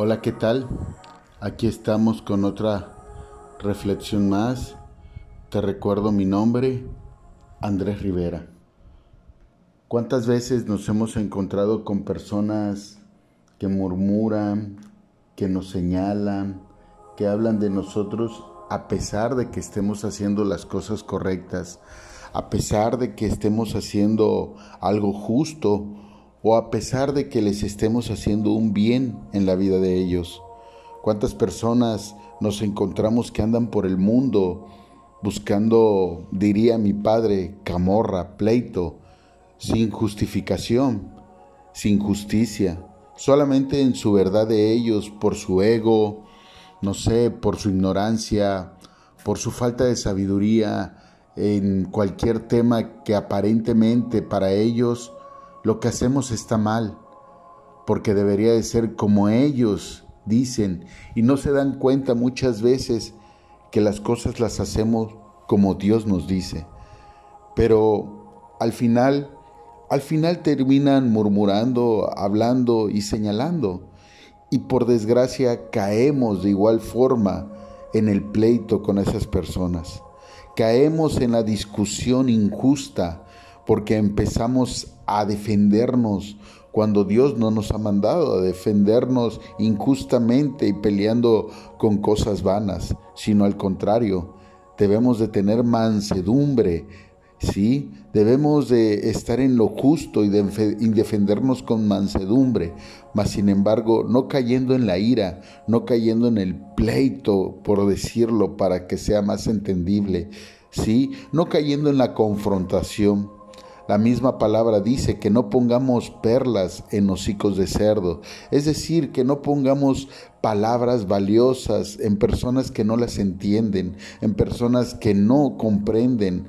Hola, ¿qué tal? Aquí estamos con otra reflexión más. Te recuerdo mi nombre, Andrés Rivera. ¿Cuántas veces nos hemos encontrado con personas que murmuran, que nos señalan, que hablan de nosotros a pesar de que estemos haciendo las cosas correctas, a pesar de que estemos haciendo algo justo o a pesar de que les estemos haciendo un bien en la vida de ellos. ¿Cuántas personas nos encontramos que andan por el mundo buscando, diría mi padre, camorra, pleito, sin justificación, sin justicia, solamente en su verdad de ellos, por su ego, no sé, por su ignorancia, por su falta de sabiduría en cualquier tema que aparentemente para ellos lo que hacemos está mal, porque debería de ser como ellos dicen y no se dan cuenta muchas veces que las cosas las hacemos como Dios nos dice. Pero al final, al final terminan murmurando, hablando y señalando. Y por desgracia caemos de igual forma en el pleito con esas personas. Caemos en la discusión injusta porque empezamos a defendernos cuando Dios no nos ha mandado a defendernos injustamente y peleando con cosas vanas, sino al contrario, debemos de tener mansedumbre, ¿sí? Debemos de estar en lo justo y, de, defendernos con mansedumbre, mas sin embargo no cayendo en la ira, no cayendo en el pleito, por decirlo, para que sea más entendible, ¿sí? No cayendo en la confrontación, la misma palabra dice que no pongamos perlas en hocicos de cerdo, es decir, que no pongamos palabras valiosas en personas que no las entienden, en personas que no comprenden.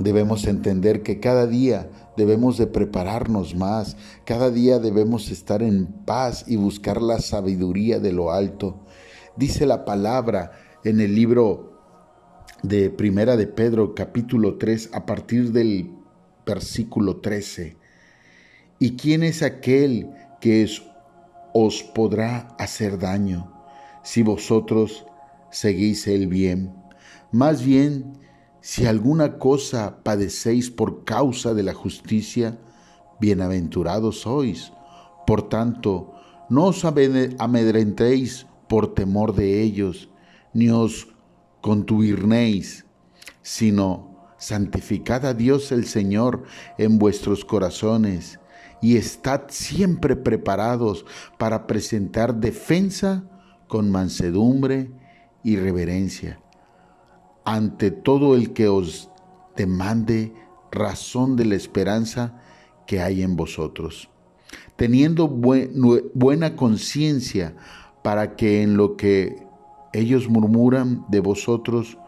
Debemos entender que cada día debemos de prepararnos más, cada día debemos estar en paz y buscar la sabiduría de lo alto. Dice la palabra en el libro de Primera de Pedro capítulo 3 a partir del versículo 13. ¿Y quién es aquel que os podrá hacer daño si vosotros seguís el bien? Más bien, si alguna cosa padecéis por causa de la justicia, bienaventurados sois. Por tanto, no os amedrentéis por temor de ellos, ni os contubirnéis, sino santificad a Dios el Señor en vuestros corazones y estad siempre preparados para presentar defensa con mansedumbre y reverencia. Ante todo el que os demande razón de la esperanza que hay en vosotros, teniendo buena conciencia para que en lo que ellos murmuran de vosotros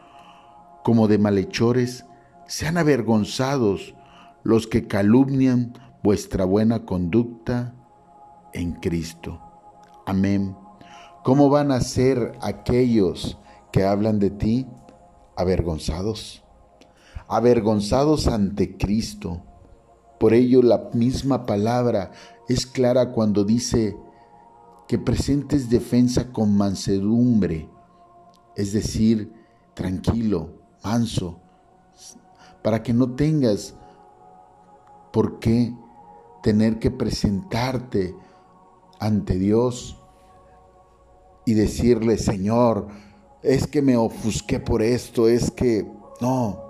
como de malhechores, sean avergonzados los que calumnian vuestra buena conducta en Cristo. Amén. ¿Cómo van a ser aquellos que hablan de ti? Avergonzados. Avergonzados ante Cristo. Por ello la misma palabra es clara cuando dice que presentes defensa con mansedumbre, es decir, tranquilo, manso, para que no tengas por qué tener que presentarte ante Dios y decirle, Señor, es que me ofusqué por esto, es que no.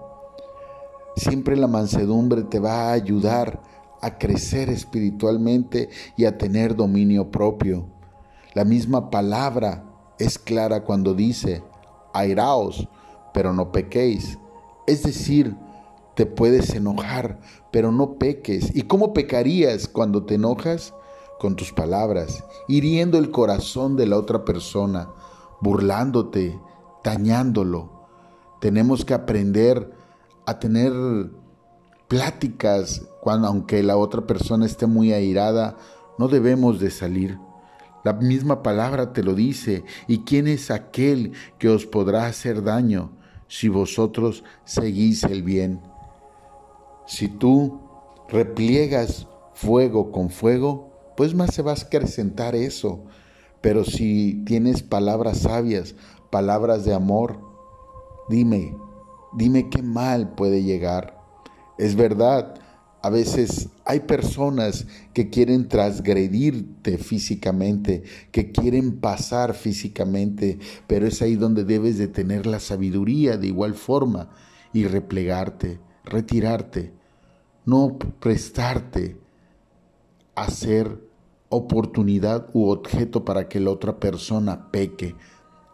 Siempre la mansedumbre te va a ayudar a crecer espiritualmente y a tener dominio propio. La misma palabra es clara cuando dice, airaos, pero no pequéis. Es decir, te puedes enojar, pero no peques. ¿Y cómo pecarías cuando te enojas? Con tus palabras, hiriendo el corazón de la otra persona, burlándote, dañándolo. Tenemos que aprender a tener pláticas cuando aunque la otra persona esté muy airada, no debemos de salir. La misma palabra te lo dice. ¿Y quién es aquel que os podrá hacer daño si vosotros seguís el bien? Si tú repliegas fuego con fuego, pues más se va a acrecentar eso. Pero si tienes palabras sabias, palabras de amor, dime, dime qué mal puede llegar. Es verdad, a veces hay personas que quieren transgredirte físicamente, que quieren pasar físicamente, pero es ahí donde debes de tener la sabiduría de igual forma y replegarte, retirarte, no prestarte a ser oportunidad u objeto para que la otra persona peque.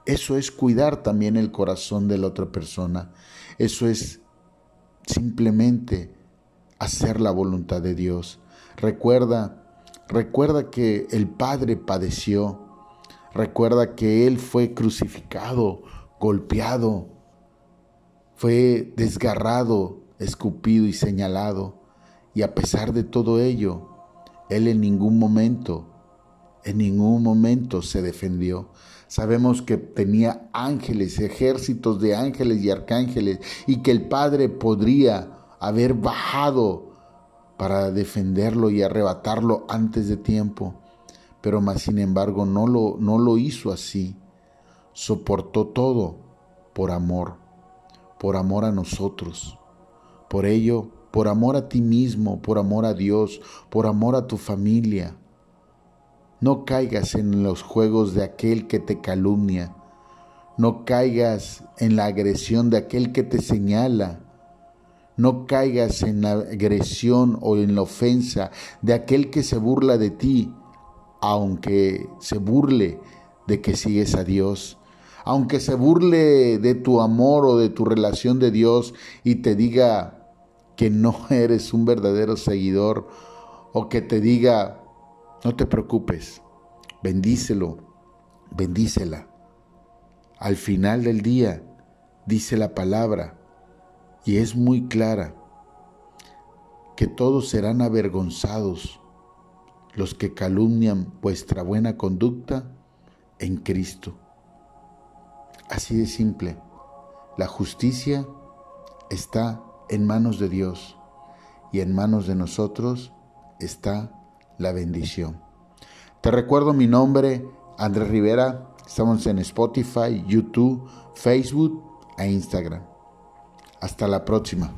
Eso es cuidar también el corazón de la otra persona. Eso es simplemente hacer la voluntad de Dios. Recuerda, recuerda que el Padre padeció. Recuerda que Él fue crucificado, golpeado, fue desgarrado, escupido y señalado. Y a pesar de todo ello, Él en ningún momento, en ningún momento se defendió. Sabemos que tenía ángeles, ejércitos de ángeles y arcángeles, y que el Padre podría haber bajado para defenderlo y arrebatarlo antes de tiempo, pero más sin embargo no lo, no lo hizo así. Soportó todo por amor, por amor a nosotros. Por ello, por amor a ti mismo, por amor a Dios, por amor a tu familia. No caigas en los juegos de aquel que te calumnia. No caigas en la agresión de aquel que te señala no caigas en la agresión o en la ofensa de aquel que se burla de ti, aunque se burle de que sigues a Dios. Aunque se burle de tu amor o de tu relación de Dios y te diga que no eres un verdadero seguidor o que te diga, no te preocupes, bendícelo, bendícela. Al final del día, dice la palabra, y es muy clara, que todos serán avergonzados los que calumnian vuestra buena conducta en Cristo. Así de simple, la justicia está en manos de Dios y en manos de nosotros está la bendición. Te recuerdo mi nombre, Andrés Rivera, estamos en Spotify, YouTube, Facebook e Instagram. Hasta la próxima.